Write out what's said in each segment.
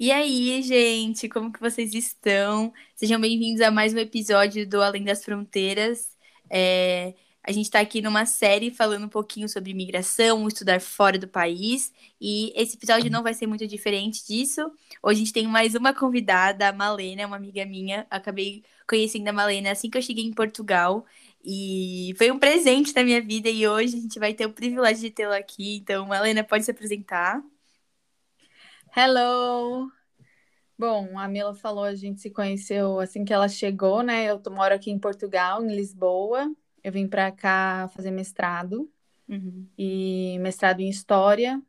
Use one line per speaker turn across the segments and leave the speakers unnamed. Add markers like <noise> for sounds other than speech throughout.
E aí, gente, como que vocês estão? Sejam bem-vindos a mais um episódio do Além das Fronteiras. É, a gente está aqui numa série falando um pouquinho sobre imigração, estudar fora do país. E esse episódio não vai ser muito diferente disso. Hoje a gente tem mais uma convidada, a Malena, uma amiga minha. Acabei conhecendo a Malena assim que eu cheguei em Portugal. E foi um presente na minha vida. E hoje a gente vai ter o privilégio de tê-la aqui. Então, Malena, pode se apresentar.
Hello! Bom, a Mila falou, a gente se conheceu assim que ela chegou, né? Eu moro aqui em Portugal, em Lisboa. Eu vim para cá fazer mestrado uhum. e mestrado em história,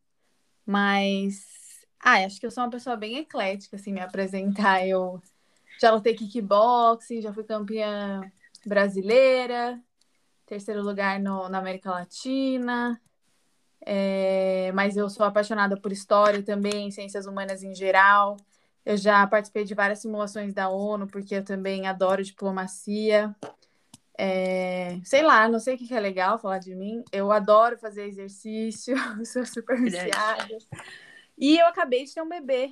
mas ah, acho que eu sou uma pessoa bem eclética, assim, me apresentar. Eu já lutei kickboxing, já fui campeã brasileira, terceiro lugar no, na América Latina, é, mas eu sou apaixonada por história também, ciências humanas em geral. Eu já participei de várias simulações da ONU, porque eu também adoro diplomacia. É, sei lá, não sei o que é legal falar de mim. Eu adoro fazer exercício, <laughs> sou super viciada. E eu acabei de ter um bebê.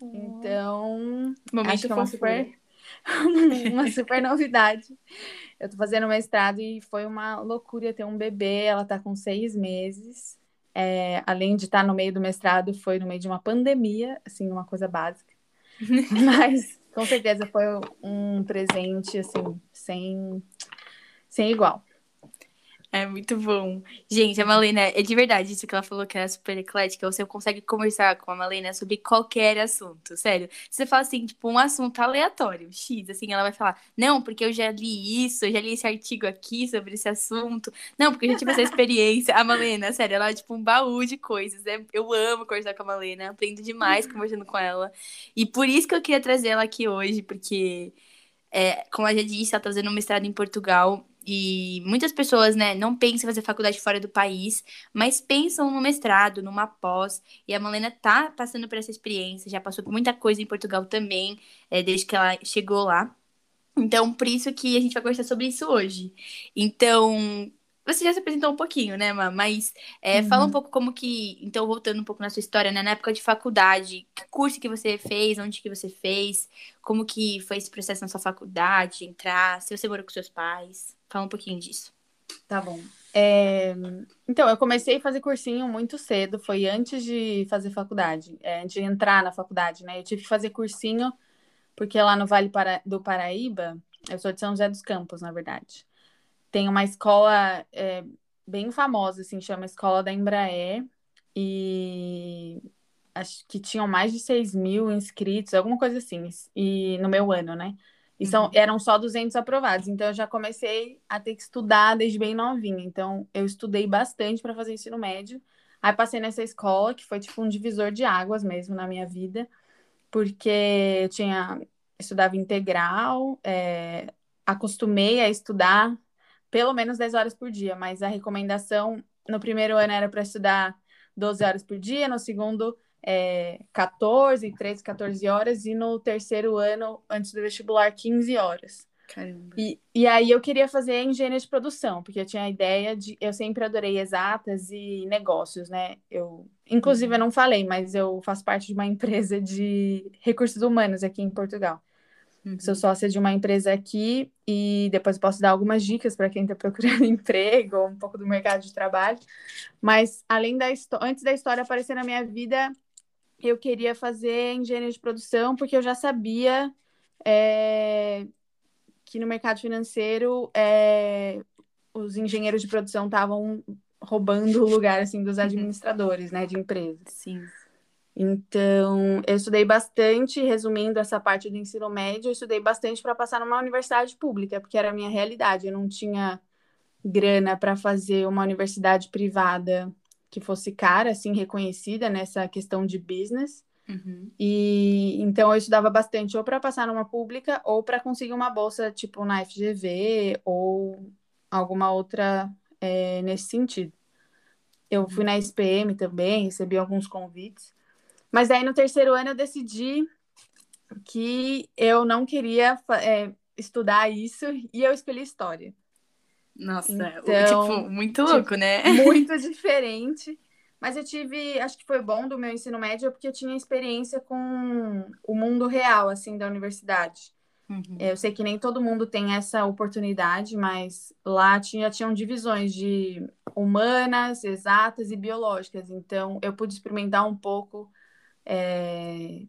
Então, Momento acho que é uma super, <laughs> uma super novidade. Eu tô fazendo mestrado e foi uma loucura ter um bebê. Ela tá com seis meses. É, além de estar no meio do mestrado, foi no meio de uma pandemia, assim, uma coisa básica. <laughs> Mas com certeza foi um presente, assim, sem, sem igual.
É muito bom. Gente, a Malena, é de verdade isso que ela falou que ela é super eclética. Você consegue conversar com a Malena sobre qualquer assunto, sério. Você fala assim, tipo, um assunto aleatório, X, assim, ela vai falar, não, porque eu já li isso, eu já li esse artigo aqui sobre esse assunto. Não, porque eu já tive essa experiência. A Malena, sério, ela é tipo um baú de coisas. Né? Eu amo conversar com a Malena, aprendo demais conversando com ela. E por isso que eu queria trazer ela aqui hoje, porque, é, como eu já disse, ela tá fazendo um mestrado em Portugal. E muitas pessoas, né, não pensam em fazer faculdade fora do país, mas pensam no mestrado, numa pós. E a Malena tá passando por essa experiência, já passou por muita coisa em Portugal também, é, desde que ela chegou lá. Então, por isso que a gente vai conversar sobre isso hoje. Então, você já se apresentou um pouquinho, né, Ma? Mas é, uhum. fala um pouco como que. Então, voltando um pouco na sua história, né? Na época de faculdade, que curso que você fez, onde que você fez, como que foi esse processo na sua faculdade, entrar, se você morou com seus pais. Fala um pouquinho disso.
Tá bom. É... Então, eu comecei a fazer cursinho muito cedo, foi antes de fazer faculdade, é, antes de entrar na faculdade, né? Eu tive que fazer cursinho, porque lá no Vale do Paraíba, eu sou de São José dos Campos, na verdade tem uma escola é, bem famosa, assim, chama Escola da Embraer, e acho que tinham mais de 6 mil inscritos, alguma coisa assim, e no meu ano, né? E são, uhum. eram só 200 aprovados, então eu já comecei a ter que estudar desde bem novinha. Então eu estudei bastante para fazer ensino médio. Aí passei nessa escola, que foi tipo um divisor de águas mesmo na minha vida, porque eu tinha estudava integral, é, acostumei a estudar pelo menos 10 horas por dia, mas a recomendação no primeiro ano era para estudar 12 horas por dia, no segundo é, 14, 13, 14 horas, e no terceiro ano, antes do vestibular, 15 horas.
Caramba.
E, e aí eu queria fazer engenharia de produção, porque eu tinha a ideia de. Eu sempre adorei exatas e negócios, né? Eu, inclusive, eu não falei, mas eu faço parte de uma empresa de recursos humanos aqui em Portugal. Uhum. Sou sócia de uma empresa aqui e depois posso dar algumas dicas para quem está <laughs> procurando emprego ou um pouco do mercado de trabalho. Mas além da antes da história aparecer na minha vida, eu queria fazer engenharia de produção porque eu já sabia é, que no mercado financeiro é, os engenheiros de produção estavam roubando o lugar assim dos uhum. administradores, né, de empresas.
Sim.
Então, eu estudei bastante, resumindo essa parte do ensino médio, eu estudei bastante para passar numa universidade pública, porque era a minha realidade. Eu não tinha grana para fazer uma universidade privada que fosse cara, assim, reconhecida nessa questão de business.
Uhum.
E então eu estudava bastante ou para passar numa pública ou para conseguir uma bolsa tipo na FGV ou alguma outra é, nesse sentido. Eu fui na SPM também, recebi alguns convites. Mas aí no terceiro ano eu decidi que eu não queria é, estudar isso <laughs> e eu escolhi história.
Nossa, então, tipo, muito louco,
tipo,
né? <laughs>
Muito diferente. Mas eu tive, acho que foi bom do meu ensino médio, porque eu tinha experiência com o mundo real, assim, da universidade. Uhum. Eu sei que nem todo mundo tem essa oportunidade, mas lá tinha, tinham divisões de humanas, exatas e biológicas. Então, eu pude experimentar um pouco é,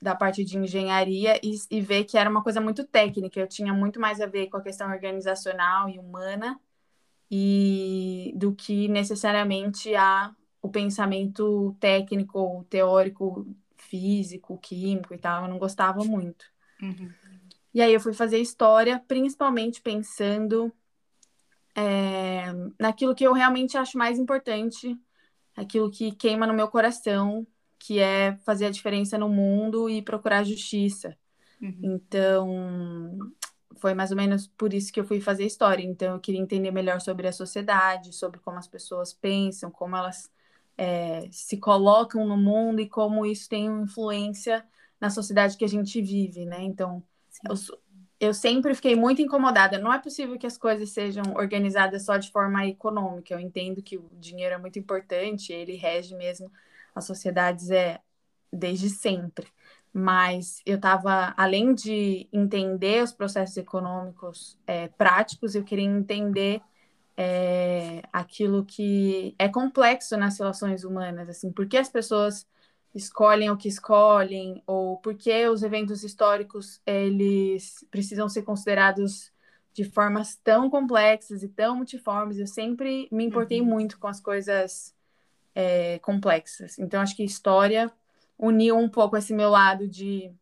da parte de engenharia e, e, ver que era uma coisa muito técnica. Eu tinha muito mais a ver com a questão organizacional e humana e do que necessariamente a o pensamento técnico, teórico, físico, químico e tal. Eu não gostava muito. Uhum. E aí eu fui fazer história, principalmente pensando é, naquilo que eu realmente acho mais importante, aquilo que queima no meu coração, que é fazer a diferença no mundo e procurar justiça. Uhum. Então, foi mais ou menos por isso que eu fui fazer história. Então, eu queria entender melhor sobre a sociedade, sobre como as pessoas pensam, como elas é, se colocam no mundo e como isso tem influência na sociedade que a gente vive, né? Então, eu, eu sempre fiquei muito incomodada. Não é possível que as coisas sejam organizadas só de forma econômica. Eu entendo que o dinheiro é muito importante, ele rege mesmo as sociedades é desde sempre. Mas eu estava, além de entender os processos econômicos é, práticos, eu queria entender é, aquilo que é complexo nas relações humanas, assim, por que as pessoas escolhem o que escolhem, ou por que os eventos históricos eles precisam ser considerados de formas tão complexas e tão multiformes. Eu sempre me importei uhum. muito com as coisas é, complexas. Então, acho que história uniu um pouco esse meu lado de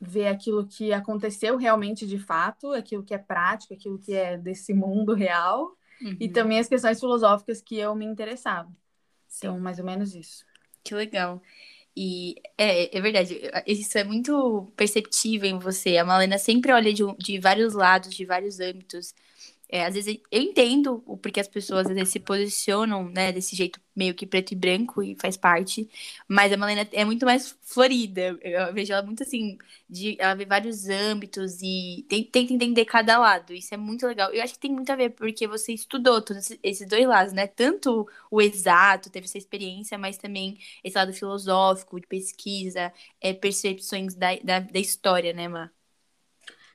ver aquilo que aconteceu realmente de fato, aquilo que é prático, aquilo que é desse mundo real, uhum. e também as questões filosóficas que eu me interessava. Sim. Então, mais ou menos isso.
Que legal. E é, é verdade, isso é muito perceptível em você. A Malena sempre olha de, de vários lados, de vários âmbitos. É, às vezes eu entendo o porquê as pessoas às vezes se posicionam, né, desse jeito meio que preto e branco e faz parte, mas a Malena é muito mais florida. Eu vejo ela muito assim, de ela vê vários âmbitos e tenta entender cada lado. Isso é muito legal. Eu acho que tem muito a ver porque você estudou todos esses dois lados, né? Tanto o exato, teve essa experiência, mas também esse lado filosófico, de pesquisa, é, percepções da, da, da história, né, Má?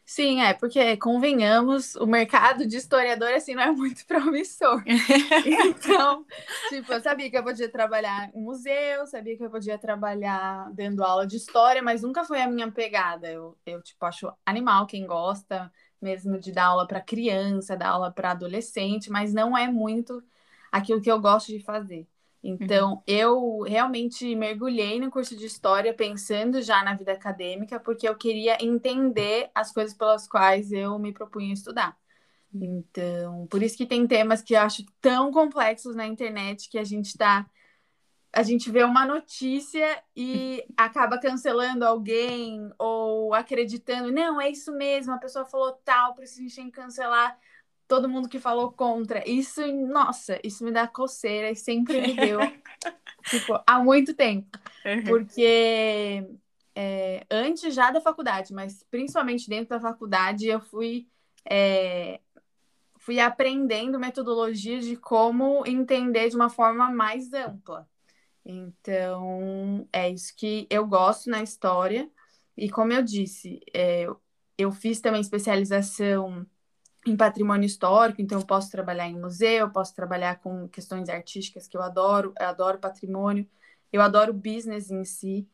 Sim, é, porque, convenhamos, o mercado de historiador, assim, não é muito <laughs> promissor. então, tipo, eu sabia que eu podia trabalhar em museu, sabia que eu podia trabalhar dando aula de história, mas nunca foi a minha pegada. Eu, eu tipo, acho animal quem gosta mesmo de dar aula para criança, dar aula para adolescente, mas não é muito aquilo que eu gosto de fazer. Então, uhum. eu realmente mergulhei no curso de história pensando já na vida acadêmica, porque eu queria entender as coisas pelas quais eu me propunha estudar. Então, por isso que tem temas que eu acho tão complexos na internet que a gente está a gente vê uma notícia e <laughs> acaba cancelando alguém ou acreditando, não, é isso mesmo, a pessoa falou tal, precisa cancelar todo mundo que falou contra. Isso, nossa, isso me dá coceira e sempre me deu, <laughs> tipo, há muito tempo. Uhum. Porque é, antes já da faculdade, mas principalmente dentro da faculdade, eu fui, é, fui aprendendo metodologias de como entender de uma forma mais ampla. Então, é isso que eu gosto na história. E como eu disse, é, eu fiz também especialização em patrimônio histórico, então eu posso trabalhar em museu, eu posso trabalhar com questões artísticas que eu adoro, eu adoro patrimônio, eu adoro business em si,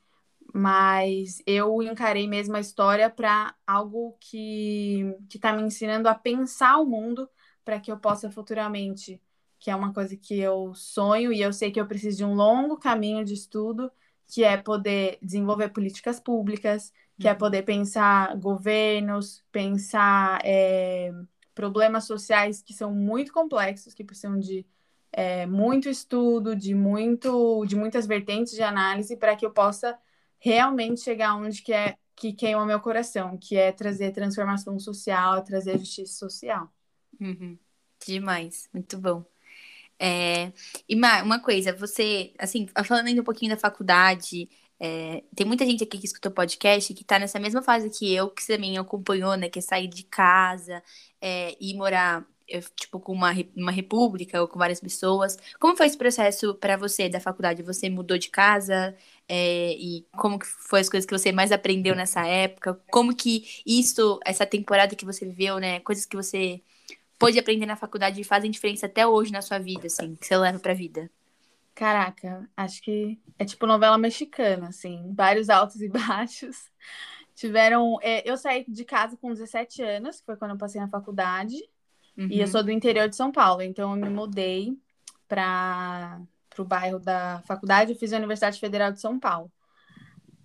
mas eu encarei mesmo a história para algo que que está me ensinando a pensar o mundo para que eu possa futuramente, que é uma coisa que eu sonho e eu sei que eu preciso de um longo caminho de estudo, que é poder desenvolver políticas públicas, que é uhum. poder pensar governos, pensar é, problemas sociais que são muito complexos, que precisam de é, muito estudo, de, muito, de muitas vertentes de análise, para que eu possa realmente chegar onde que é que queima meu coração, que é trazer transformação social, trazer justiça social.
Uhum. Demais, muito bom. É, e uma coisa, você, assim, falando ainda um pouquinho da faculdade, é, tem muita gente aqui que escutou podcast que tá nessa mesma fase que eu, que também acompanhou, né? Que é sair de casa é, e morar tipo, com uma, uma república ou com várias pessoas. Como foi esse processo para você da faculdade? Você mudou de casa? É, e como que foi as coisas que você mais aprendeu nessa época? Como que isso, essa temporada que você viveu, né? Coisas que você pôde aprender na faculdade fazem diferença até hoje na sua vida, assim, que você leva pra vida?
Caraca, acho que é tipo novela mexicana, assim, vários altos e baixos. Tiveram. É, eu saí de casa com 17 anos, que foi quando eu passei na faculdade. Uhum. E eu uhum. sou do interior de São Paulo, então eu me mudei para o bairro da faculdade. Eu fiz a Universidade Federal de São Paulo.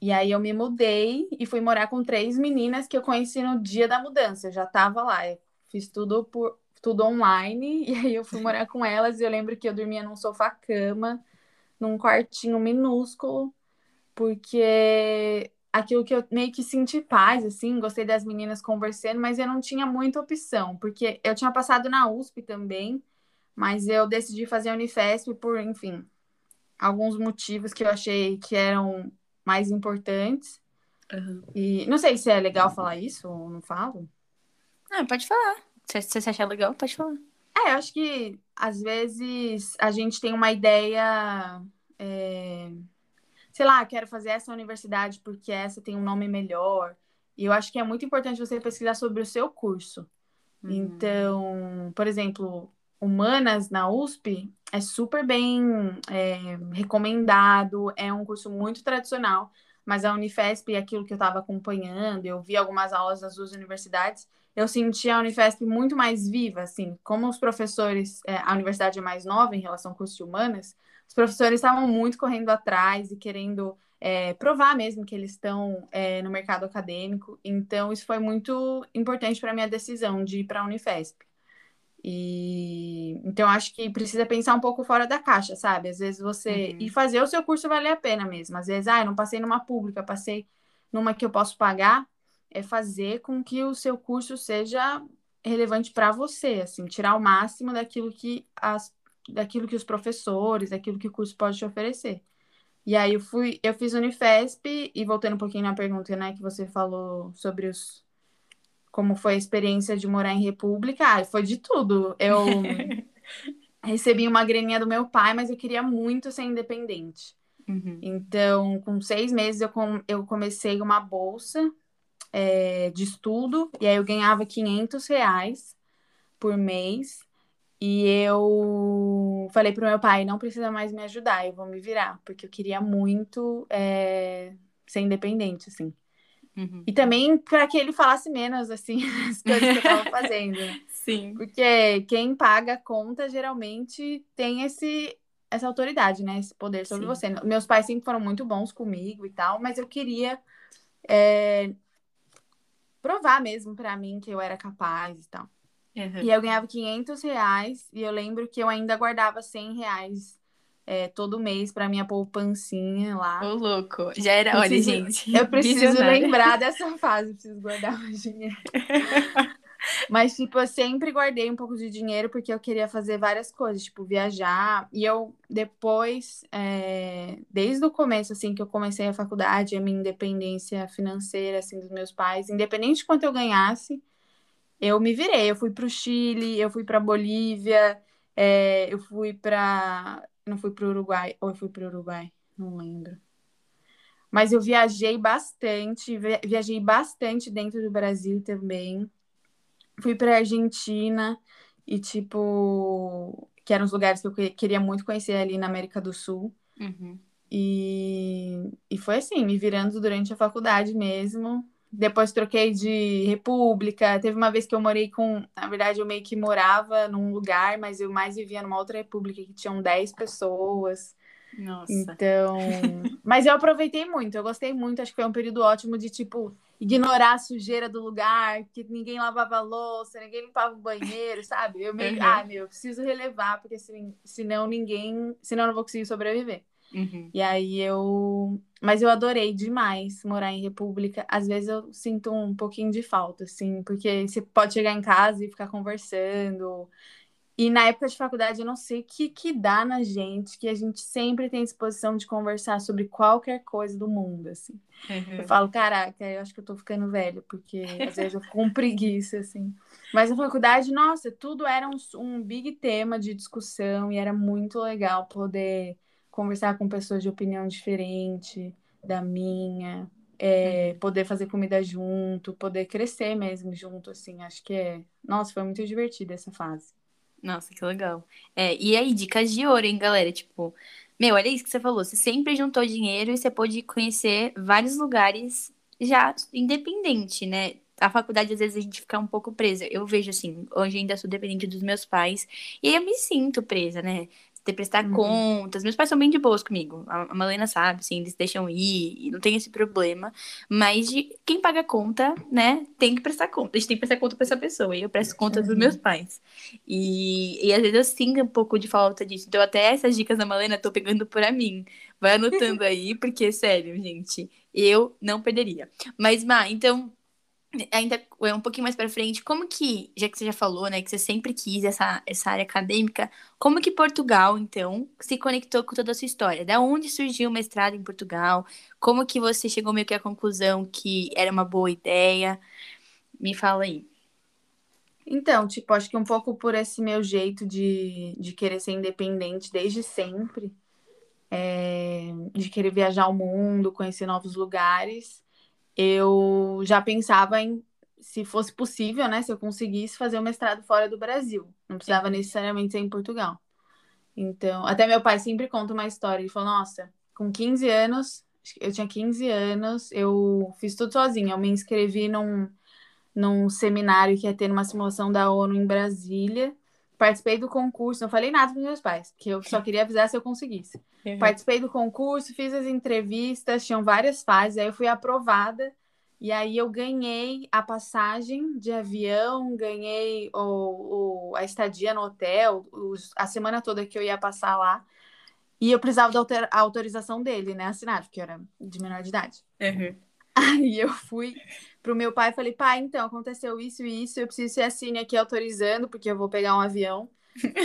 E aí eu me mudei e fui morar com três meninas que eu conheci no dia da mudança. Eu já estava lá. Eu fiz tudo por tudo online, <laughs> e aí eu fui morar com elas, e eu lembro que eu dormia num sofá-cama, num quartinho minúsculo, porque aquilo que eu meio que senti paz, assim, gostei das meninas conversando, mas eu não tinha muita opção, porque eu tinha passado na USP também, mas eu decidi fazer a Unifesp por, enfim, alguns motivos que eu achei que eram mais importantes. Uhum. E não sei se é legal falar isso ou não falo.
Ah, pode falar. Se você achar legal, pode falar.
É, eu acho que às vezes a gente tem uma ideia. É... Sei lá, quero fazer essa universidade porque essa tem um nome melhor. E eu acho que é muito importante você pesquisar sobre o seu curso. Uhum. Então, por exemplo, Humanas na USP é super bem é, recomendado, é um curso muito tradicional, mas a Unifesp, aquilo que eu estava acompanhando, eu vi algumas aulas das duas universidades, eu senti a Unifesp muito mais viva, assim, como os professores, é, a universidade é mais nova em relação ao curso de humanas, os professores estavam muito correndo atrás e querendo é, provar mesmo que eles estão é, no mercado acadêmico. Então, isso foi muito importante para a minha decisão de ir para a Unifesp. E então acho que precisa pensar um pouco fora da caixa, sabe? Às vezes você uhum. e fazer o seu curso valer a pena mesmo. Às vezes, ah, eu não passei numa pública, passei numa que eu posso pagar é fazer com que o seu curso seja relevante para você, assim, tirar o máximo daquilo que as daquilo que os professores, daquilo que o curso pode te oferecer. E aí eu fui, eu fiz Unifesp e voltando um pouquinho na pergunta, né, que você falou sobre os como foi a experiência de morar em república, ah, foi de tudo. Eu <laughs> recebi uma graninha do meu pai, mas eu queria muito ser independente. Uhum. Então, com seis meses, eu, com, eu comecei uma bolsa é, de estudo, e aí eu ganhava 500 reais por mês. E eu falei pro meu pai, não precisa mais me ajudar, eu vou me virar, porque eu queria muito é, ser independente, assim. Uhum. E também para que ele falasse menos, assim, <laughs> as coisas que eu estava fazendo. <laughs>
Sim.
Porque quem paga a conta geralmente tem esse, essa autoridade, né? Esse poder sobre Sim. você. Meus pais sempre foram muito bons comigo e tal, mas eu queria é, provar mesmo para mim que eu era capaz e tal. Uhum. E eu ganhava 500 reais e eu lembro que eu ainda guardava 100 reais é, todo mês para minha poupancinha lá.
Ô, louco. Já era, olha, gente.
Eu preciso lembrar <laughs> dessa fase, preciso guardar mais dinheiro. <laughs> Mas, tipo, eu sempre guardei um pouco de dinheiro porque eu queria fazer várias coisas, tipo, viajar. E eu, depois, é... desde o começo, assim, que eu comecei a faculdade, a minha independência financeira, assim, dos meus pais, independente de quanto eu ganhasse, eu me virei. Eu fui pro Chile, eu fui pra Bolívia, é... eu fui pra. Não fui pro Uruguai, ou eu fui pro Uruguai, não lembro. Mas eu viajei bastante, viajei bastante dentro do Brasil também fui pra Argentina e, tipo, que eram os lugares que eu queria muito conhecer ali na América do Sul. Uhum. E, e foi assim, me virando durante a faculdade mesmo. Depois troquei de república. Teve uma vez que eu morei com. Na verdade, eu meio que morava num lugar, mas eu mais vivia numa outra república que tinham 10 pessoas.
Nossa.
Então. <laughs> mas eu aproveitei muito, eu gostei muito. Acho que foi um período ótimo de, tipo, ignorar a sujeira do lugar, que ninguém lavava louça, ninguém limpava o banheiro, sabe? Eu meio, uhum. ah, meu, eu preciso relevar, porque assim, senão ninguém, senão eu não vou conseguir sobreviver. Uhum. E aí eu, mas eu adorei demais morar em República. Às vezes eu sinto um pouquinho de falta, assim, porque você pode chegar em casa e ficar conversando. E na época de faculdade, eu não sei o que, que dá na gente, que a gente sempre tem disposição de conversar sobre qualquer coisa do mundo, assim. Uhum. Eu falo, caraca, eu acho que eu tô ficando velho, porque às vezes eu fico com preguiça, assim. Mas na faculdade, nossa, tudo era um, um big tema de discussão e era muito legal poder conversar com pessoas de opinião diferente da minha, é, uhum. poder fazer comida junto, poder crescer mesmo junto, assim. Acho que é. Nossa, foi muito divertida essa fase.
Nossa, que legal. É, e aí, dicas de ouro, hein, galera? Tipo, meu, olha isso que você falou. Você sempre juntou dinheiro e você pôde conhecer vários lugares já independente, né? A faculdade, às vezes, a gente fica um pouco presa. Eu vejo assim, hoje ainda sou dependente dos meus pais. E eu me sinto presa, né? Ter prestar uhum. contas. Meus pais são bem de boas comigo. A Malena sabe, assim, eles deixam ir, não tem esse problema. Mas de quem paga conta, né, tem que prestar conta. A gente tem que prestar conta pra essa pessoa. E eu presto conta uhum. dos meus pais. E, e às vezes eu sinto um pouco de falta disso. Então, até essas dicas da Malena, tô pegando pra mim. Vai anotando <laughs> aí, porque, sério, gente, eu não perderia. Mas, Má, então ainda é um pouquinho mais para frente, como que, já que você já falou, né, que você sempre quis essa, essa área acadêmica, como que Portugal, então, se conectou com toda a sua história? Da onde surgiu o mestrado em Portugal? Como que você chegou meio que à conclusão que era uma boa ideia? Me fala aí.
Então, tipo, acho que um pouco por esse meu jeito de, de querer ser independente desde sempre, é, de querer viajar o mundo, conhecer novos lugares, eu já pensava em, se fosse possível, né, se eu conseguisse fazer o mestrado fora do Brasil. Não precisava necessariamente ser em Portugal. Então, até meu pai sempre conta uma história. Ele falou: Nossa, com 15 anos, eu tinha 15 anos, eu fiz tudo sozinha. Eu me inscrevi num, num seminário que ia ter uma simulação da ONU em Brasília. Participei do concurso, não falei nada para meus pais, porque eu só queria avisar se eu conseguisse. Uhum. Participei do concurso, fiz as entrevistas, tinham várias fases, aí eu fui aprovada, e aí eu ganhei a passagem de avião, ganhei o, o a estadia no hotel, os, a semana toda que eu ia passar lá. E eu precisava da autorização dele, né? Assinar, porque eu era de menor de idade. Uhum. Aí <laughs> eu fui pro meu pai e falei, pai, então, aconteceu isso e isso, eu preciso ser assine aqui autorizando, porque eu vou pegar um avião.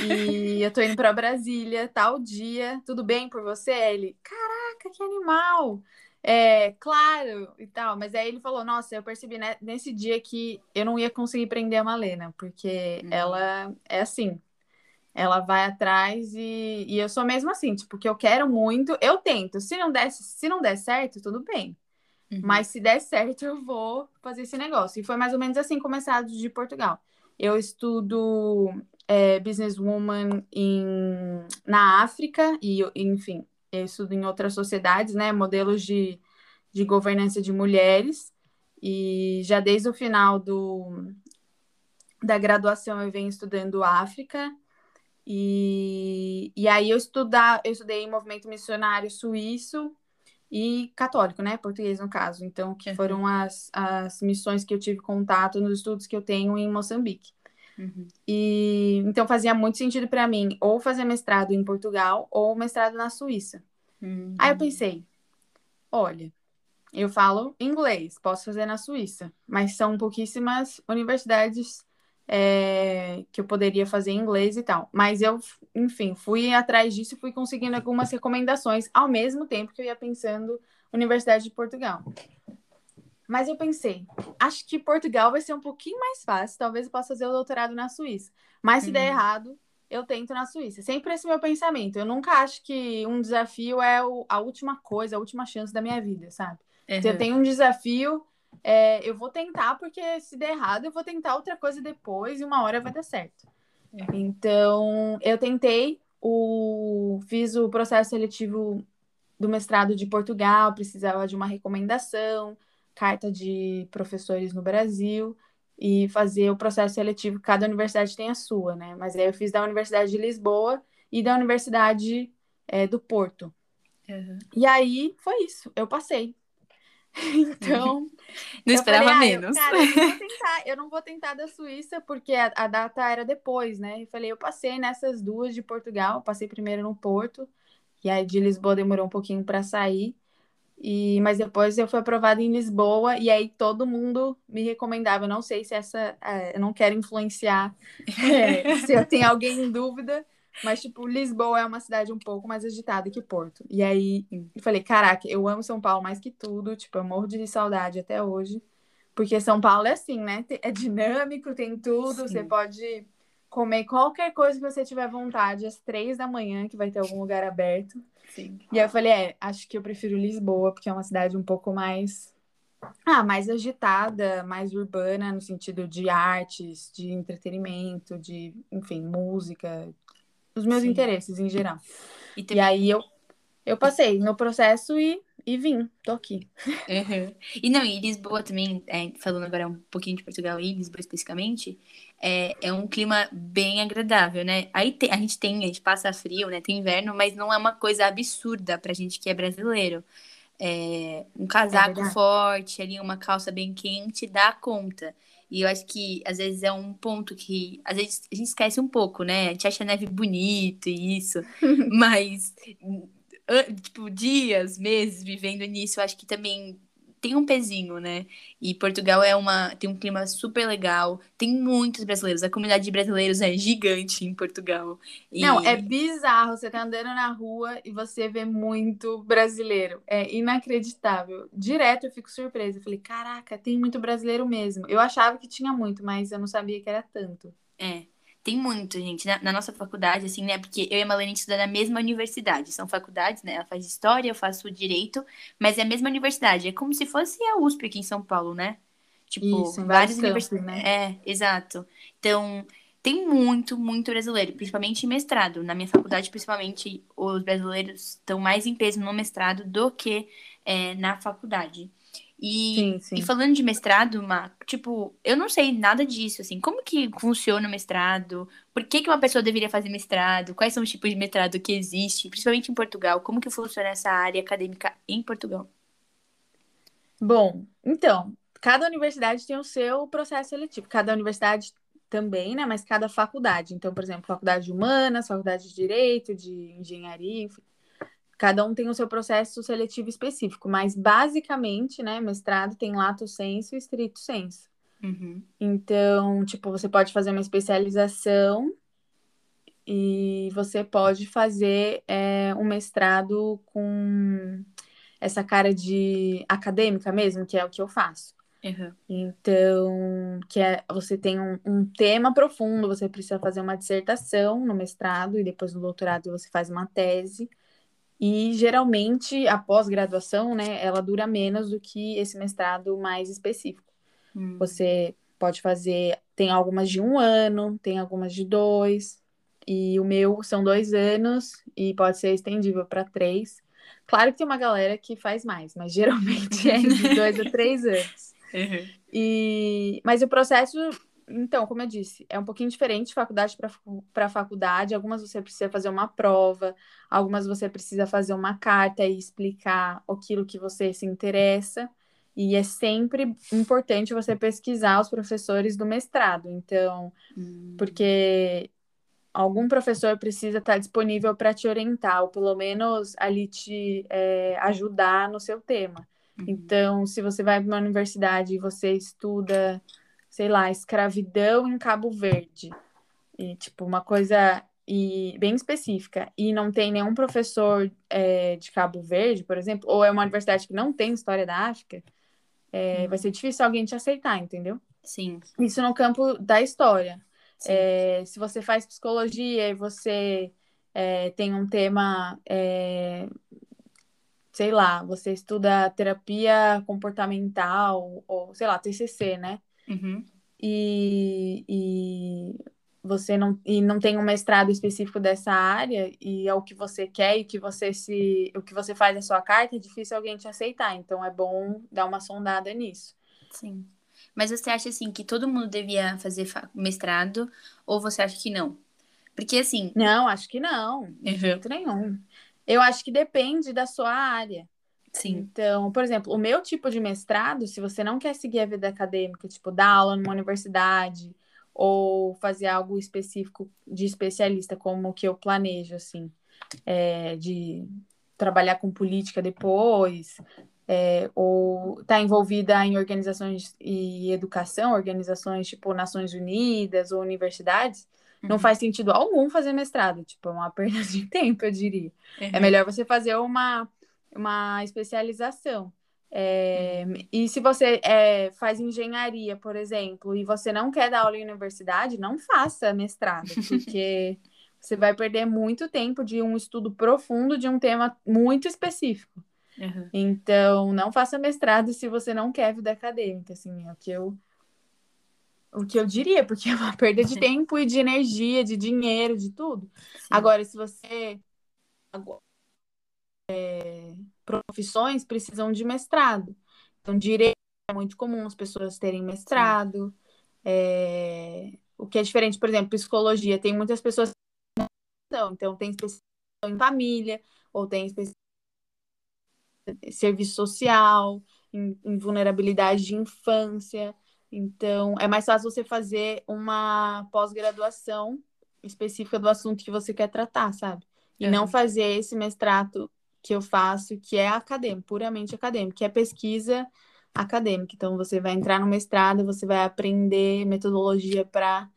e <laughs> eu tô indo para Brasília, tal dia, tudo bem por você? Ele, caraca, que animal! É, claro, e tal, mas aí ele falou, nossa, eu percebi né, nesse dia que eu não ia conseguir prender a Malena, porque uhum. ela é assim, ela vai atrás e, e eu sou mesmo assim, tipo, que eu quero muito, eu tento, se não der, se não der certo, tudo bem, Uhum. Mas se der certo, eu vou fazer esse negócio. E foi mais ou menos assim começado de Portugal. Eu estudo é, businesswoman em, na África e, enfim, eu estudo em outras sociedades, né? Modelos de, de governança de mulheres. E já desde o final do, da graduação eu venho estudando África. E, e aí eu, estudar, eu estudei em movimento missionário suíço e católico, né? Português, no caso. Então, que foram as, as missões que eu tive contato nos estudos que eu tenho em Moçambique. Uhum. E então fazia muito sentido para mim ou fazer mestrado em Portugal ou mestrado na Suíça. Uhum. Aí eu pensei, olha, eu falo inglês, posso fazer na Suíça, mas são pouquíssimas universidades é, que eu poderia fazer em inglês e tal. Mas eu, enfim, fui atrás disso e fui conseguindo algumas recomendações ao mesmo tempo que eu ia pensando Universidade de Portugal. Mas eu pensei, acho que Portugal vai ser um pouquinho mais fácil, talvez eu possa fazer o doutorado na Suíça. Mas se uhum. der errado, eu tento na Suíça. Sempre esse meu pensamento. Eu nunca acho que um desafio é o, a última coisa, a última chance da minha vida, sabe? Uhum. Se eu tenho um desafio, é, eu vou tentar, porque se der errado, eu vou tentar outra coisa depois e uma hora vai dar certo. É. Então, eu tentei, o, fiz o processo seletivo do mestrado de Portugal, precisava de uma recomendação, carta de professores no Brasil e fazer o processo seletivo. Cada universidade tem a sua, né? Mas aí eu fiz da Universidade de Lisboa e da Universidade é, do Porto. Uhum. E aí foi isso, eu passei. <laughs> Então.
Não esperava falei, ah, menos.
Eu, cara, eu não, <laughs> tentar, eu não, vou tentar da Suíça, porque a, a, data era depois, né? Eu falei, eu passei nessas duas de Portugal, passei primeiro no Porto, e aí de Lisboa demorou um pouquinho para sair. E, mas depois eu fui aprovada em Lisboa e aí todo mundo me recomendava. Eu não sei se essa. É, eu não quero influenciar <laughs> é, se eu tenho alguém em dúvida, mas, tipo, Lisboa é uma cidade um pouco mais agitada que Porto. E aí eu falei: caraca, eu amo São Paulo mais que tudo. Tipo, eu morro de saudade até hoje. Porque São Paulo é assim, né? É dinâmico, tem tudo. Sim. Você pode comer qualquer coisa que você tiver vontade às três da manhã, que vai ter algum lugar aberto. Sim. E aí eu falei, é, acho que eu prefiro Lisboa, porque é uma cidade um pouco mais. Ah, mais agitada, mais urbana, no sentido de artes, de entretenimento, de, enfim, música, os meus Sim. interesses em geral. E, e aí eu, eu passei no processo e e vim, tô aqui.
Uhum. E não, e Lisboa também, é, falando agora um pouquinho de Portugal e Lisboa especificamente, é, é um clima bem agradável, né? Aí a gente tem, a gente passa frio, né? Tem inverno, mas não é uma coisa absurda pra gente que é brasileiro. É, um casaco é forte, ali uma calça bem quente, dá conta. E eu acho que às vezes é um ponto que às vezes a gente esquece um pouco, né? A gente acha a neve bonito e isso, <laughs> mas tipo, dias, meses vivendo nisso, acho que também tem um pezinho, né? E Portugal é uma tem um clima super legal, tem muitos brasileiros, a comunidade de brasileiros é gigante em Portugal.
E... Não, é bizarro, você tá andando na rua e você vê muito brasileiro. É inacreditável. Direto eu fico surpresa, eu falei, caraca, tem muito brasileiro mesmo. Eu achava que tinha muito, mas eu não sabia que era tanto.
É. Tem muito, gente, na, na, nossa faculdade, assim, né? Porque eu e a Malene estudamos na mesma universidade. São faculdades, né? Ela faz história, eu faço direito, mas é a mesma universidade. É como se fosse a USP aqui em São Paulo, né?
Tipo, Isso, várias universidades. Né?
É, exato. Então, tem muito, muito brasileiro, principalmente em mestrado. Na minha faculdade, principalmente, os brasileiros estão mais em peso no mestrado do que é, na faculdade. E, sim, sim. e falando de mestrado, Ma, tipo, eu não sei nada disso, assim, como que funciona o mestrado? Por que, que uma pessoa deveria fazer mestrado? Quais são os tipos de mestrado que existe, principalmente em Portugal? Como que funciona essa área acadêmica em Portugal?
Bom, então, cada universidade tem o seu processo seletivo, cada universidade também, né, mas cada faculdade. Então, por exemplo, faculdade de humanas, faculdade de direito, de engenharia, enfim Cada um tem o seu processo seletivo específico, mas basicamente, né, mestrado tem lato senso e estrito senso. Uhum. Então, tipo, você pode fazer uma especialização e você pode fazer é, um mestrado com essa cara de acadêmica mesmo, que é o que eu faço. Uhum. Então, que é, você tem um, um, tema profundo, você precisa fazer uma dissertação no mestrado e depois no doutorado você faz uma tese. E geralmente a pós-graduação, né, ela dura menos do que esse mestrado mais específico. Hum. Você pode fazer, tem algumas de um ano, tem algumas de dois, e o meu são dois anos e pode ser estendível para três. Claro que tem uma galera que faz mais, mas geralmente é de dois a três <laughs> anos. Uhum. E, mas o processo então, como eu disse, é um pouquinho diferente faculdade para faculdade. Algumas você precisa fazer uma prova, algumas você precisa fazer uma carta e explicar aquilo que você se interessa. E é sempre importante você pesquisar os professores do mestrado. Então, hum. porque algum professor precisa estar disponível para te orientar, ou pelo menos ali te é, ajudar no seu tema. Uhum. Então, se você vai para uma universidade e você estuda sei lá, escravidão em Cabo Verde. E, tipo, uma coisa e bem específica. E não tem nenhum professor é, de Cabo Verde, por exemplo, ou é uma universidade que não tem história da África, é, vai ser difícil alguém te aceitar, entendeu?
Sim.
Isso no campo da história. É, se você faz psicologia e você é, tem um tema, é, sei lá, você estuda terapia comportamental, ou sei lá, TCC, né? Uhum. E, e você não, e não tem um mestrado específico dessa área e é o que você quer e que você se o que você faz na sua carta é difícil alguém te aceitar. Então é bom dar uma sondada nisso.
Sim. Mas você acha assim que todo mundo devia fazer mestrado ou você acha que não? Porque assim
não acho que não de uhum. jeito nenhum. Eu acho que depende da sua área Sim. Então, por exemplo, o meu tipo de mestrado, se você não quer seguir a vida acadêmica, tipo, dar aula numa universidade ou fazer algo específico de especialista, como o que eu planejo, assim, é, de trabalhar com política depois, é, ou está envolvida em organizações e educação, organizações tipo Nações Unidas ou universidades, uhum. não faz sentido algum fazer mestrado, tipo, é uma <laughs> perda de tempo, eu diria. É uhum. É melhor você fazer uma, uma especialização. É, uhum. E se você é, faz engenharia, por exemplo, e você não quer dar aula em universidade, não faça mestrado, <laughs> porque você vai perder muito tempo de um estudo profundo de um tema muito específico. Uhum. Então, não faça mestrado se você não quer vida acadêmica, assim, é o que eu o que eu diria, porque é uma perda de tempo e de energia, de dinheiro, de tudo. Sim. Agora, se você é, profissões precisam de mestrado. Então, direito é muito comum as pessoas terem mestrado. É, o que é diferente, por exemplo, psicologia, tem muitas pessoas que não, então tem especialização em família, ou tem especialização em serviço social, em, em vulnerabilidade de infância. Então, é mais fácil você fazer uma pós-graduação específica do assunto que você quer tratar, sabe? E não fazer esse mestrado que eu faço, que é acadêmico, puramente acadêmico, que é pesquisa acadêmica. Então, você vai entrar no mestrado, você vai aprender metodologia para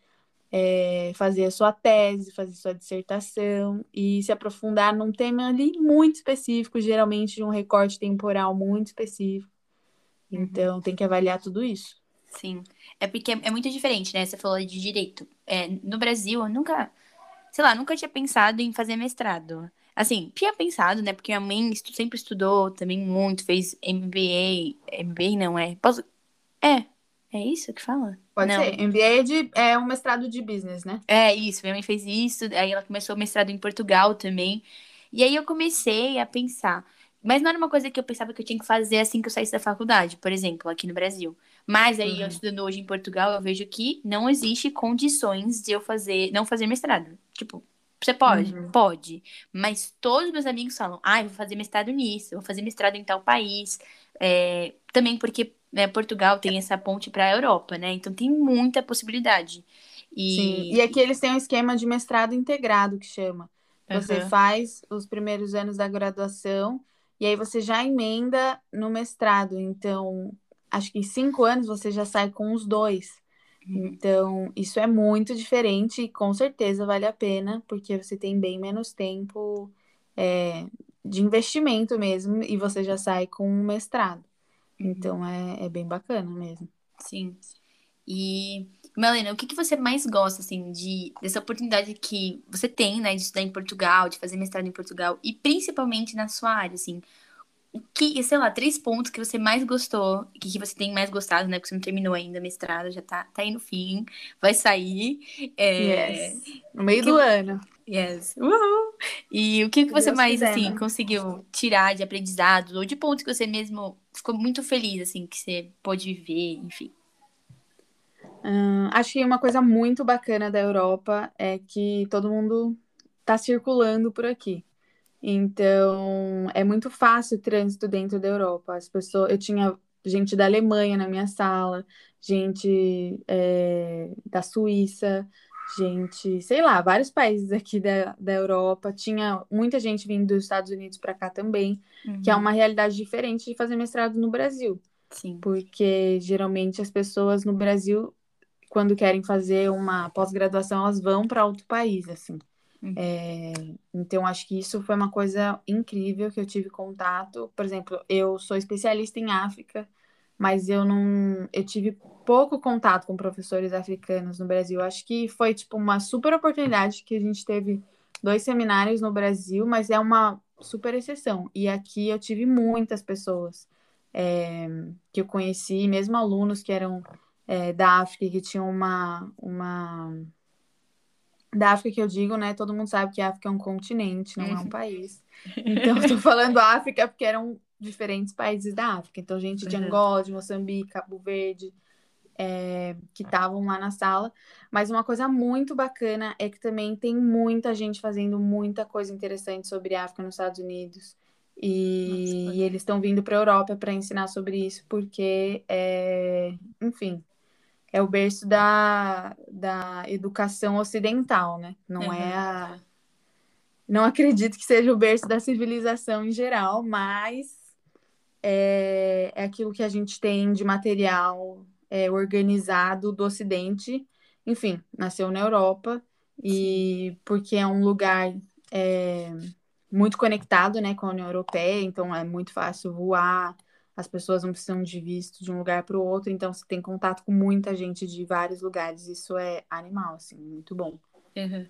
é, fazer a sua tese, fazer sua dissertação e se aprofundar num tema ali muito específico, geralmente de um recorte temporal muito específico. Uhum. Então, tem que avaliar tudo isso.
Sim. É porque é muito diferente, né? Você falou de direito. É, no Brasil, eu nunca, sei lá, nunca tinha pensado em fazer mestrado. Assim, tinha pensado, né? Porque minha mãe sempre estudou também muito, fez MBA. MBA não é? Posso... É, é isso que fala?
Pode não. ser. MBA é, de, é um mestrado de business, né?
É isso. Minha mãe fez isso. Aí ela começou o mestrado em Portugal também. E aí eu comecei a pensar. Mas não era uma coisa que eu pensava que eu tinha que fazer assim que eu saísse da faculdade, por exemplo, aqui no Brasil. Mas aí, uhum. eu estudando hoje em Portugal, eu vejo que não existe condições de eu fazer, não fazer mestrado. Tipo, você pode? Uhum. Pode. Mas todos meus amigos falam, ah, vou fazer mestrado nisso, vou fazer mestrado em tal país. É, também porque né, Portugal tem essa ponte para a Europa, né? Então tem muita possibilidade.
E... Sim. E aqui eles têm um esquema de mestrado integrado que chama. Você uhum. faz os primeiros anos da graduação e aí você já emenda no mestrado. Então, acho que em cinco anos você já sai com os dois. Então, isso é muito diferente e com certeza vale a pena, porque você tem bem menos tempo é, de investimento mesmo e você já sai com um mestrado. Uhum. Então, é, é bem bacana mesmo.
Sim. E, Melena, o que, que você mais gosta, assim, de, dessa oportunidade que você tem, né, de estudar em Portugal, de fazer mestrado em Portugal, e principalmente na sua área, assim, que, sei lá, três pontos que você mais gostou, que, que você tem mais gostado, né? Porque você não terminou ainda mestrado, já tá, tá aí no fim, vai sair.
É... Yes. No meio que... do ano.
Yes. Uhul. E o que, que você Deus mais, quiser, assim, né? conseguiu tirar de aprendizado, ou de pontos que você mesmo ficou muito feliz, assim, que você pôde viver, enfim?
Hum, acho que uma coisa muito bacana da Europa é que todo mundo tá circulando por aqui. Então, é muito fácil o trânsito dentro da Europa. As pessoas, eu tinha gente da Alemanha na minha sala, gente é, da Suíça, gente, sei lá, vários países aqui da, da Europa. Tinha muita gente vindo dos Estados Unidos para cá também, uhum. que é uhum. uma realidade diferente de fazer mestrado no Brasil.
Sim.
Porque geralmente as pessoas no Brasil, quando querem fazer uma pós-graduação, elas vão para outro país, assim. Uhum. É, então, acho que isso foi uma coisa incrível que eu tive contato. Por exemplo, eu sou especialista em África, mas eu não. Eu tive pouco contato com professores africanos no Brasil. Acho que foi, tipo, uma super oportunidade que a gente teve dois seminários no Brasil, mas é uma super exceção. E aqui eu tive muitas pessoas é, que eu conheci, mesmo alunos que eram é, da África, que tinham uma. uma da África que eu digo, né? Todo mundo sabe que a África é um continente, não é um uhum. país. <laughs> Então, estou falando África porque eram diferentes países da África. Então, gente de Angola, de Moçambique, Cabo Verde, é, que estavam lá na sala. Mas uma coisa muito bacana é que também tem muita gente fazendo muita coisa interessante sobre a África nos Estados Unidos. E, Nossa, e eles estão vindo para a Europa para ensinar sobre isso, porque, é, enfim, é o berço da, da educação ocidental, né? Não uhum. é a não acredito que seja o berço da civilização em geral, mas é, é aquilo que a gente tem de material é, organizado do Ocidente. Enfim, nasceu na Europa e porque é um lugar é, muito conectado né, com a União Europeia, então é muito fácil voar, as pessoas não precisam de visto de um lugar para o outro, então você tem contato com muita gente de vários lugares, isso é animal, assim, muito bom.
Uhum.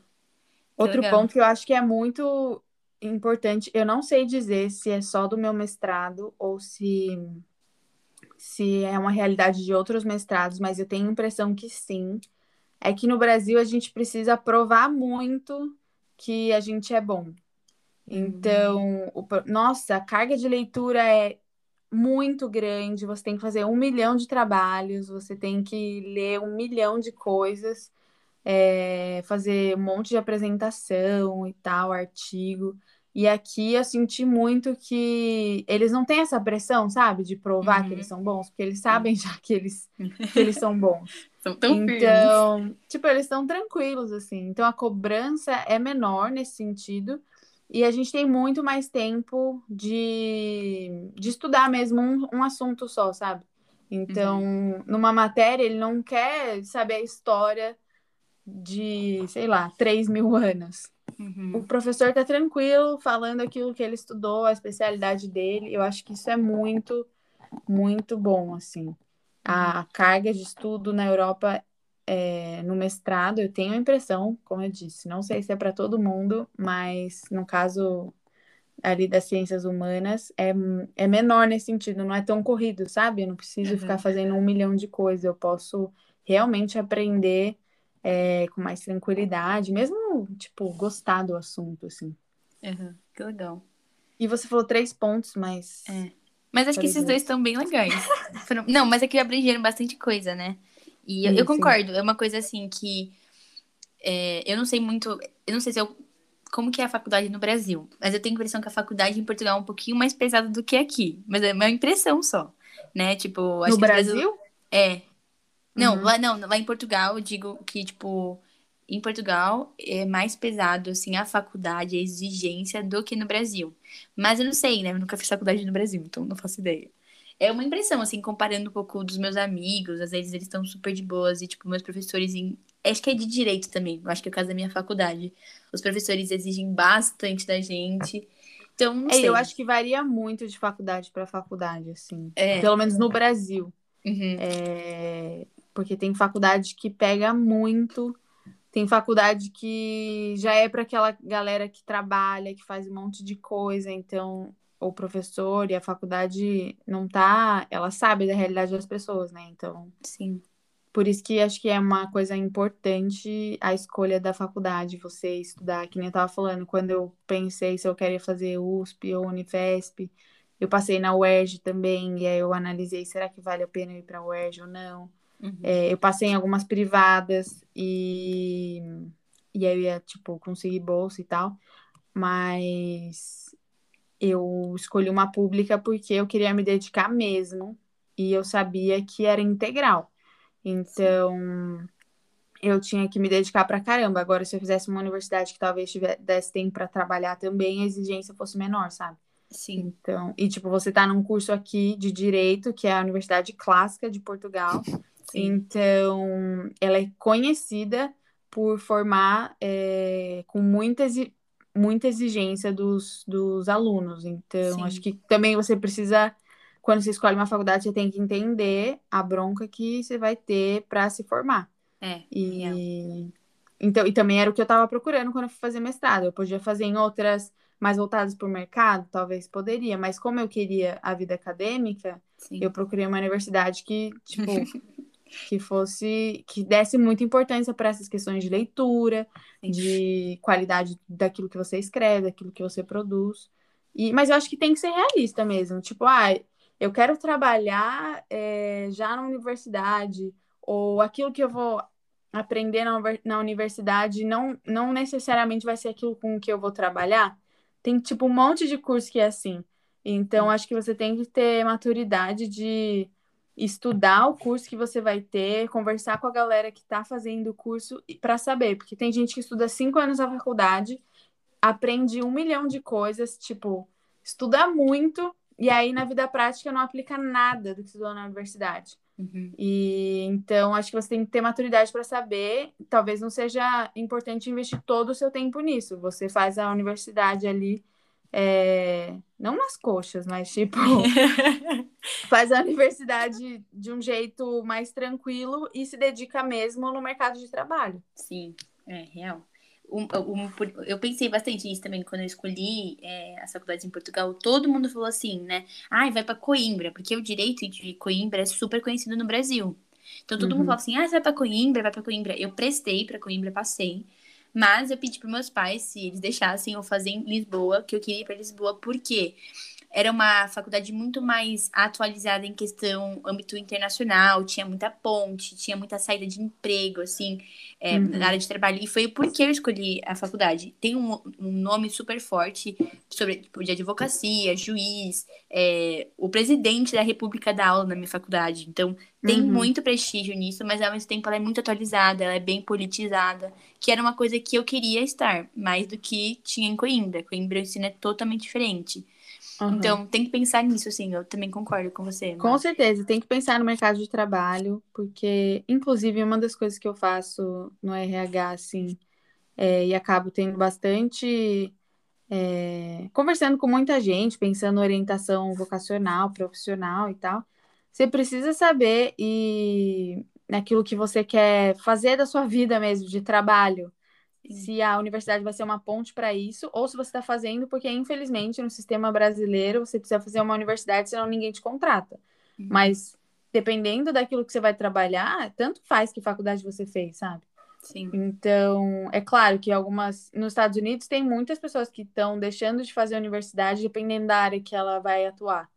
Outro legal. ponto que eu acho que é muito importante, eu não sei dizer se é só do meu mestrado ou se se é uma realidade de outros mestrados, mas eu tenho a impressão que sim. É que no Brasil a gente precisa provar muito que a gente é bom. Uhum. Então, o, nossa, a carga de leitura é muito grande, você tem que fazer um milhão de trabalhos, você tem que ler um milhão de coisas, é, fazer um monte de apresentação e tal, artigo. E aqui eu senti muito que eles não têm essa pressão, sabe, de provar uhum. que eles uhum. são bons, porque eles sabem já que eles, que eles são <laughs> bons.
são tão
Então,
firmes.
tipo, eles estão tranquilos, assim. Então a cobrança é menor nesse sentido. E a gente tem muito mais tempo de, de estudar mesmo um, um assunto só, sabe? Então, uhum. numa matéria, ele não quer saber a história de, sei lá, 3 mil anos. Uhum. O professor tá tranquilo, falando aquilo que ele estudou, a especialidade dele. Eu acho que isso é muito, muito bom, assim. A uhum. carga de estudo na Europa, é, no mestrado, eu tenho a impressão, como eu disse, não sei se é para todo mundo, mas no caso ali das ciências humanas, é, é menor nesse sentido, não é tão corrido, sabe? Eu não preciso uhum. ficar fazendo um milhão de coisas, eu posso realmente aprender é, com mais tranquilidade, mesmo, tipo, gostar do assunto, assim.
Uhum, que legal.
E você falou três pontos, mas.
É. Mas acho que esses dois estão bem legais. <laughs> não, mas é que abrangeram bastante coisa, né? E eu, eu concordo, é uma coisa assim que. É, eu não sei muito. Eu não sei se eu. Como que é a faculdade no Brasil? Mas eu tenho a impressão que a faculdade em Portugal é um pouquinho mais pesada do que aqui. Mas é uma impressão só. Né? Tipo,
no Brasil?
Brasil... É, não, uhum. lá não, lá em Portugal, eu digo que, tipo, em Portugal é mais pesado, assim, a faculdade, a exigência do que no Brasil. Mas eu não sei, né? Eu nunca fiz faculdade no Brasil, então não faço ideia. É uma impressão, assim, comparando um pouco dos meus amigos, às vezes eles estão super de boas, e, tipo, meus professores em. Acho que é de direito também, eu acho que é o caso da minha faculdade. Os professores exigem bastante da gente. Então, não é, sei.
Eu acho que varia muito de faculdade para faculdade, assim. É. Pelo menos no Brasil.
Uhum.
É porque tem faculdade que pega muito, tem faculdade que já é para aquela galera que trabalha, que faz um monte de coisa, então o professor e a faculdade não tá, ela sabe da realidade das pessoas, né? Então,
sim.
Por isso que acho que é uma coisa importante a escolha da faculdade, você estudar, que nem eu tava falando, quando eu pensei se eu queria fazer USP ou Unifesp, eu passei na UERJ também, e aí eu analisei, será que vale a pena ir para a UERJ ou não?
Uhum.
É, eu passei em algumas privadas e, e aí eu ia, tipo, conseguir bolsa e tal, mas eu escolhi uma pública porque eu queria me dedicar mesmo e eu sabia que era integral. Então, eu tinha que me dedicar pra caramba. Agora, se eu fizesse uma universidade que talvez tivesse tempo para trabalhar também, a exigência fosse menor, sabe?
Sim.
Então, e tipo, você tá num curso aqui de direito, que é a Universidade Clássica de Portugal. <laughs> Então, ela é conhecida por formar é, com muita, muita exigência dos, dos alunos. Então, Sim. acho que também você precisa, quando você escolhe uma faculdade, você tem que entender a bronca que você vai ter para se formar.
É.
E, então, e também era o que eu estava procurando quando eu fui fazer mestrado. Eu podia fazer em outras mais voltadas para o mercado, talvez poderia, mas como eu queria a vida acadêmica, Sim. eu procurei uma universidade que, tipo, <laughs> que fosse que desse muita importância para essas questões de leitura, de qualidade daquilo que você escreve, daquilo que você produz. E, mas eu acho que tem que ser realista mesmo. Tipo, ah, eu quero trabalhar é, já na universidade, ou aquilo que eu vou aprender na, na universidade não, não necessariamente vai ser aquilo com que eu vou trabalhar. Tem, tipo, um monte de curso que é assim. Então, acho que você tem que ter maturidade de estudar o curso que você vai ter, conversar com a galera que está fazendo o curso para saber, porque tem gente que estuda cinco anos na faculdade aprende um milhão de coisas, tipo, estuda muito, e aí na vida prática não aplica nada do que estudou na universidade. Uhum. E então acho que você tem que ter maturidade para saber. Talvez não seja importante investir todo o seu tempo nisso. Você faz a universidade ali, é... não nas coxas, mas tipo <laughs> faz a universidade de um jeito mais tranquilo e se dedica mesmo no mercado de trabalho.
Sim, é real um, um, eu pensei bastante nisso também quando eu escolhi é, as faculdades em Portugal. Todo mundo falou assim, né? Ai, vai para Coimbra, porque o direito de Coimbra é super conhecido no Brasil. Então todo uhum. mundo falou assim: ah, você vai para Coimbra, vai para Coimbra. Eu prestei para Coimbra, passei. Mas eu pedi para meus pais se eles deixassem eu fazer em Lisboa, que eu queria ir para Lisboa, por quê? Era uma faculdade muito mais atualizada em questão âmbito internacional, tinha muita ponte, tinha muita saída de emprego, assim, é, uhum. na área de trabalho. E foi por que eu escolhi a faculdade. Tem um, um nome super forte sobre tipo, de advocacia, juiz, é, o presidente da República da aula na minha faculdade. Então, tem uhum. muito prestígio nisso, mas ao mesmo tempo ela é muito atualizada, ela é bem politizada, que era uma coisa que eu queria estar, mais do que tinha em Coimbra. Coimbra o ensino é totalmente diferente. Uhum. Então, tem que pensar nisso, assim, eu também concordo com você.
Com certeza, tem que pensar no mercado de trabalho, porque, inclusive, uma das coisas que eu faço no RH, assim, é, e acabo tendo bastante. É, conversando com muita gente, pensando em orientação vocacional, profissional e tal, você precisa saber e naquilo que você quer fazer da sua vida mesmo, de trabalho se a universidade vai ser uma ponte para isso, ou se você está fazendo, porque infelizmente no sistema brasileiro você precisa fazer uma universidade, senão ninguém te contrata. Uhum. Mas dependendo daquilo que você vai trabalhar, tanto faz que faculdade você fez, sabe? Sim. Então, é claro que algumas. Nos Estados Unidos tem muitas pessoas que estão deixando de fazer universidade dependendo da área que ela vai atuar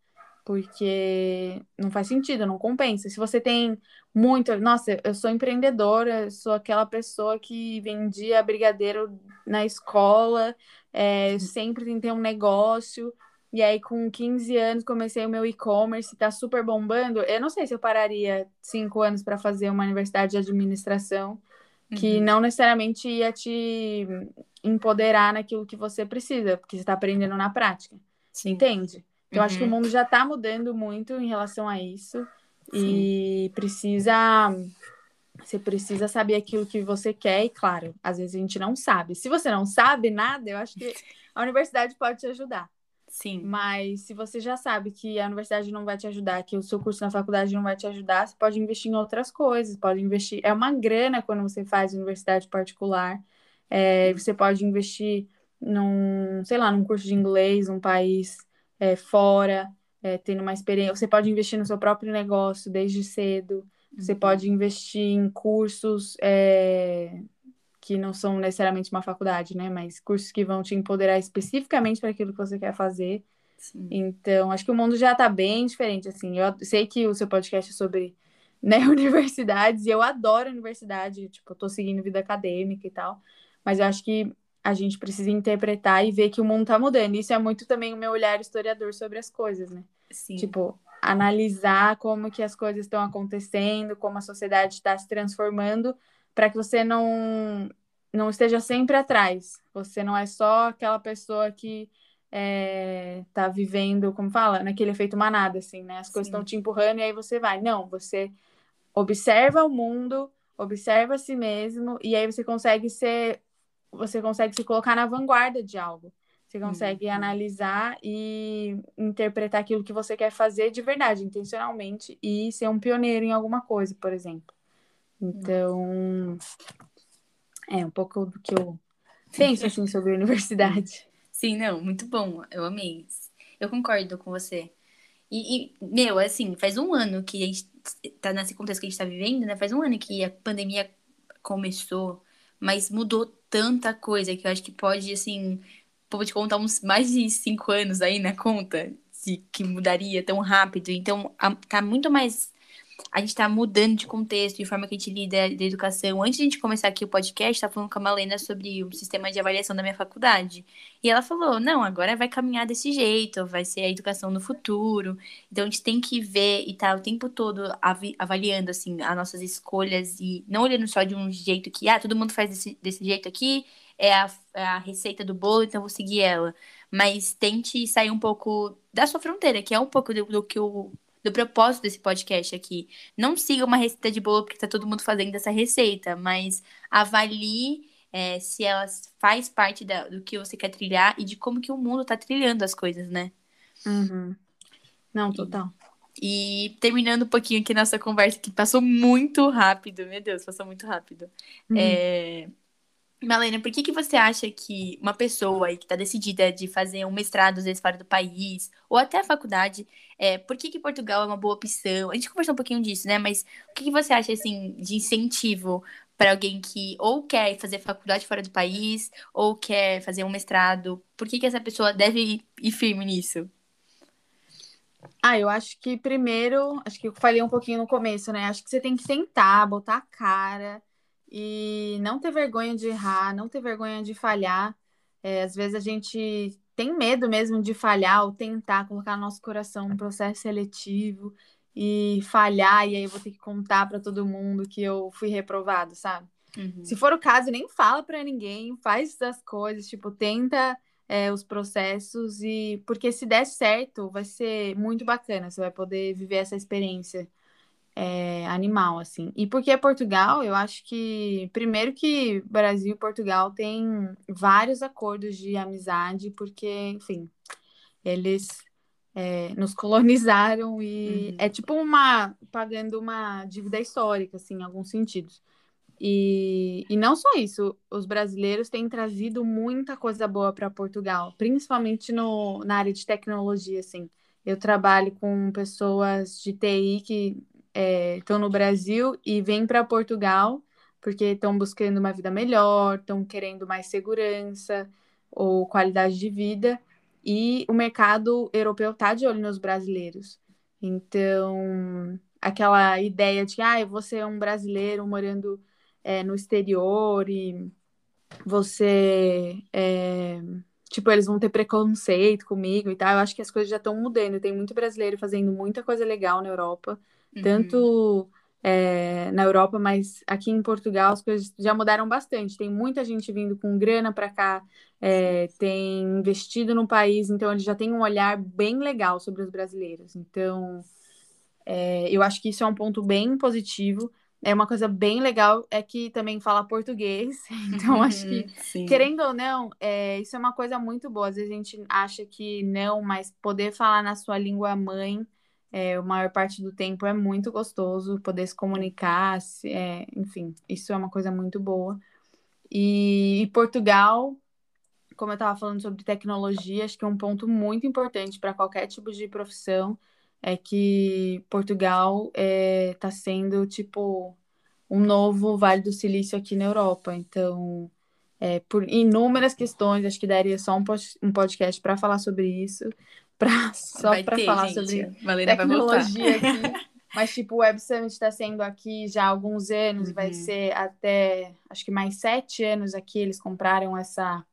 porque não faz sentido, não compensa. Se você tem muito, nossa, eu sou empreendedora, sou aquela pessoa que vendia brigadeiro na escola, é, sempre tentei um negócio, e aí com 15 anos comecei o meu e-commerce, tá super bombando. Eu não sei se eu pararia cinco anos para fazer uma universidade de administração, que uhum. não necessariamente ia te empoderar naquilo que você precisa, porque você está aprendendo na prática. Sim. Entende? Então, uhum. acho que o uhum. mundo já está mudando muito em relação a isso. Sim. E precisa. Você precisa saber aquilo que você quer, e claro, às vezes a gente não sabe. Se você não sabe nada, eu acho que a universidade pode te ajudar. Sim. Mas se você já sabe que a universidade não vai te ajudar, que o seu curso na faculdade não vai te ajudar, você pode investir em outras coisas, pode investir. É uma grana quando você faz universidade particular. É, você pode investir num, sei lá, num curso de inglês, num país é, fora, é, tendo uma experiência. Você pode investir no seu próprio negócio desde cedo. Você uhum. pode investir em cursos é, que não são necessariamente uma faculdade, né? Mas cursos que vão te empoderar especificamente para aquilo que você quer fazer. Sim. Então, acho que o mundo já está bem diferente, assim. Eu sei que o seu podcast é sobre <laughs> né, universidades, e eu adoro universidade, tipo, eu tô seguindo vida acadêmica e tal, mas eu acho que a gente precisa interpretar e ver que o mundo está mudando. Isso é muito também o meu olhar historiador sobre as coisas, né? Sim. Tipo, analisar como que as coisas estão acontecendo, como a sociedade está se transformando, para que você não não esteja sempre atrás. Você não é só aquela pessoa que é, tá vivendo, como fala, naquele efeito manada, assim, né? As coisas estão te empurrando e aí você vai. Não, você observa o mundo, observa a si mesmo, e aí você consegue ser você consegue se colocar na vanguarda de algo. Você consegue uhum. analisar e interpretar aquilo que você quer fazer de verdade, intencionalmente, e ser um pioneiro em alguma coisa, por exemplo. Então, é um pouco do que eu penso assim sobre a universidade. <laughs>
Sim, não, muito bom. Eu amei. Eu concordo com você. E, e, meu, assim, faz um ano que a gente tá nesse contexto que a gente tá vivendo, né? Faz um ano que a pandemia começou, mas mudou tanta coisa que eu acho que pode, assim, pode contar uns mais de cinco anos aí na conta de que mudaria tão rápido. Então, a, tá muito mais a gente está mudando de contexto, de forma que a gente lida da educação. Antes de a gente começar aqui o podcast, tá falando com a Malena sobre o sistema de avaliação da minha faculdade. E ela falou: não, agora vai caminhar desse jeito, vai ser a educação no futuro. Então a gente tem que ver e tá o tempo todo avaliando assim as nossas escolhas e não olhando só de um jeito que, ah, todo mundo faz desse, desse jeito aqui, é a, é a receita do bolo, então vou seguir ela. Mas tente sair um pouco da sua fronteira, que é um pouco do, do que o do propósito desse podcast aqui. Não siga uma receita de bolo porque tá todo mundo fazendo essa receita, mas avalie é, se ela faz parte da, do que você quer trilhar e de como que o mundo tá trilhando as coisas, né?
Uhum. Não, total.
E, e terminando um pouquinho aqui nossa conversa, que passou muito rápido, meu Deus, passou muito rápido. Uhum. É Malena, por que, que você acha que uma pessoa aí que está decidida de fazer um mestrado, às vezes, fora do país, ou até a faculdade, é, por que, que Portugal é uma boa opção? A gente conversou um pouquinho disso, né? Mas o que, que você acha, assim, de incentivo para alguém que ou quer fazer faculdade fora do país, ou quer fazer um mestrado? Por que, que essa pessoa deve ir, ir firme nisso?
Ah, eu acho que primeiro, acho que eu falei um pouquinho no começo, né? Acho que você tem que sentar, botar a cara e não ter vergonha de errar, não ter vergonha de falhar. É, às vezes a gente tem medo mesmo de falhar ou tentar colocar no nosso coração um processo seletivo e falhar, e aí eu vou ter que contar para todo mundo que eu fui reprovado, sabe? Uhum. Se for o caso, nem fala para ninguém, faz as coisas, tipo, tenta é, os processos e porque se der certo, vai ser muito bacana, você vai poder viver essa experiência é, animal, assim. E porque é Portugal, eu acho que, primeiro que Brasil e Portugal têm vários acordos de amizade, porque, enfim, eles é, nos colonizaram e uhum. é tipo uma, pagando uma dívida histórica, assim, em alguns sentidos. E, e não só isso, os brasileiros têm trazido muita coisa boa para Portugal, principalmente no, na área de tecnologia, assim. Eu trabalho com pessoas de TI que estão é, no Brasil e vêm para Portugal porque estão buscando uma vida melhor, estão querendo mais segurança ou qualidade de vida, e o mercado europeu está de olho nos brasileiros. Então, aquela ideia de ah, vou ser um brasileiro morando é, no exterior e você. É, tipo, eles vão ter preconceito comigo e tal. Eu acho que as coisas já estão mudando. Tem muito brasileiro fazendo muita coisa legal na Europa uhum. tanto é, na Europa, mas aqui em Portugal as coisas já mudaram bastante. Tem muita gente vindo com grana para cá, é, tem investido no país, então eles já têm um olhar bem legal sobre os brasileiros. Então, é, eu acho que isso é um ponto bem positivo. É uma coisa bem legal é que também fala português, <laughs> então acho que, Sim. querendo ou não, é, isso é uma coisa muito boa. Às vezes a gente acha que não, mas poder falar na sua língua mãe é, a maior parte do tempo é muito gostoso poder se comunicar, se, é, enfim, isso é uma coisa muito boa. E, e Portugal, como eu estava falando sobre tecnologia, acho que é um ponto muito importante para qualquer tipo de profissão é que Portugal está é, tá sendo tipo um novo Vale do Silício aqui na Europa. Então, é, por inúmeras questões, acho que daria só um, um podcast para falar sobre isso, pra, <laughs> só para falar gente. sobre Valena tecnologia aqui. <laughs> Mas, tipo, o Web Summit está sendo aqui já há alguns anos, uhum. vai ser até, acho que mais sete anos aqui, eles compraram essa,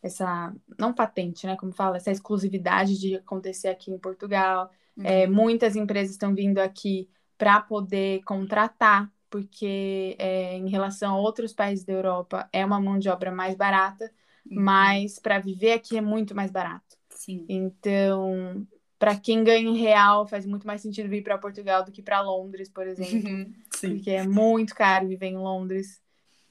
essa não patente, né, como fala, essa exclusividade de acontecer aqui em Portugal. Uhum. É, muitas empresas estão vindo aqui para poder contratar, porque é, em relação a outros países da Europa é uma mão de obra mais barata, uhum. mas para viver aqui é muito mais barato. Sim. Então, para quem ganha em real, faz muito mais sentido vir para Portugal do que para Londres, por exemplo. Uhum. <laughs> Sim. Porque é muito caro viver em Londres.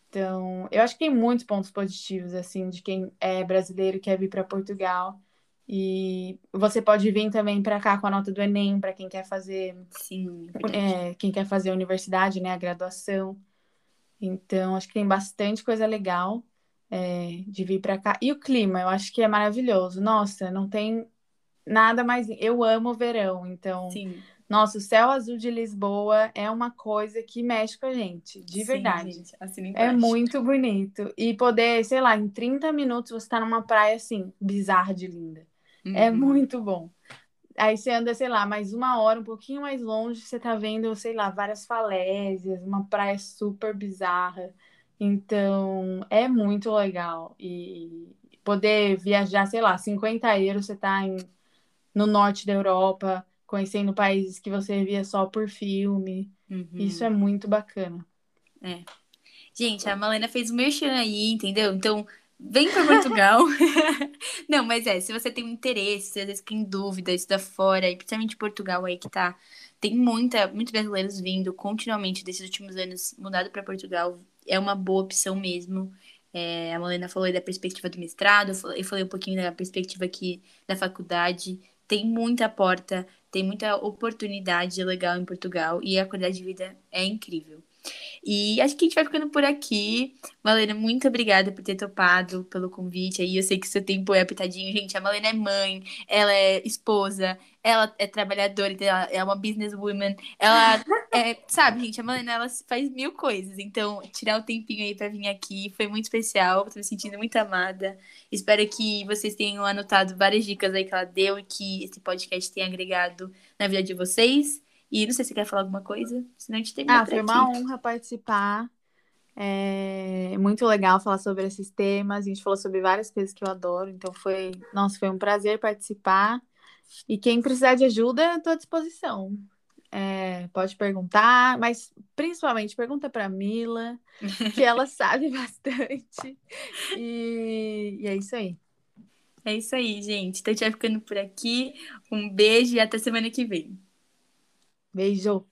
Então, eu acho que tem muitos pontos positivos, assim, de quem é brasileiro e quer vir para Portugal. E você pode vir também para cá com a nota do Enem, para quem quer fazer. Sim, é, quem quer fazer a universidade, né? A graduação. Então, acho que tem bastante coisa legal é, de vir para cá. E o clima, eu acho que é maravilhoso. Nossa, não tem nada mais. Eu amo o verão, então. Sim. Nossa, o céu azul de Lisboa é uma coisa que mexe com a gente, de Sim, verdade. Gente, assim é muito bonito. E poder, sei lá, em 30 minutos você tá numa praia assim, bizarra de linda. É uhum. É muito bom. Aí você anda, sei lá, mais uma hora, um pouquinho mais longe, você tá vendo, sei lá, várias falésias, uma praia super bizarra. Então, é muito legal. E poder viajar, sei lá, 50 euros, você tá em, no norte da Europa, conhecendo países que você via só por filme. Uhum. Isso é muito bacana.
É. Gente, a Malena fez o merchan aí, entendeu? Então, vem para Portugal. <laughs> Não, mas é, se você tem um interesse, às vezes tem dúvida, da fora, e principalmente Portugal aí que tá. Tem muita, muitos brasileiros vindo continuamente desses últimos anos mudado para Portugal. É uma boa opção mesmo. É, a Malena falou aí da perspectiva do mestrado, eu falei um pouquinho da perspectiva aqui da faculdade. Tem muita porta, tem muita oportunidade legal em Portugal e a qualidade de vida é incrível. E acho que a gente vai ficando por aqui. Malena, muito obrigada por ter topado pelo convite aí. Eu sei que seu tempo é apertadinho. Gente, a Malena é mãe, ela é esposa, ela é trabalhadora, ela é uma businesswoman. Ela <laughs> é, sabe, gente, a Malena ela faz mil coisas. Então, tirar o tempinho aí para vir aqui foi muito especial. Tô me sentindo muito amada. Espero que vocês tenham anotado várias dicas aí que ela deu e que esse podcast tenha agregado na vida de vocês. E não sei se você quer falar alguma coisa, senão a gente termina
Ah, foi aqui. uma honra participar. É muito legal falar sobre esses temas. A gente falou sobre várias coisas que eu adoro. Então foi, nossa, foi um prazer participar. E quem precisar de ajuda, estou à disposição. É, pode perguntar, mas principalmente pergunta para Mila, <laughs> que ela sabe bastante. E, e, é isso aí.
É isso aí, gente. Então, a gente vai ficando por aqui. Um beijo e até semana que vem.
Beijo.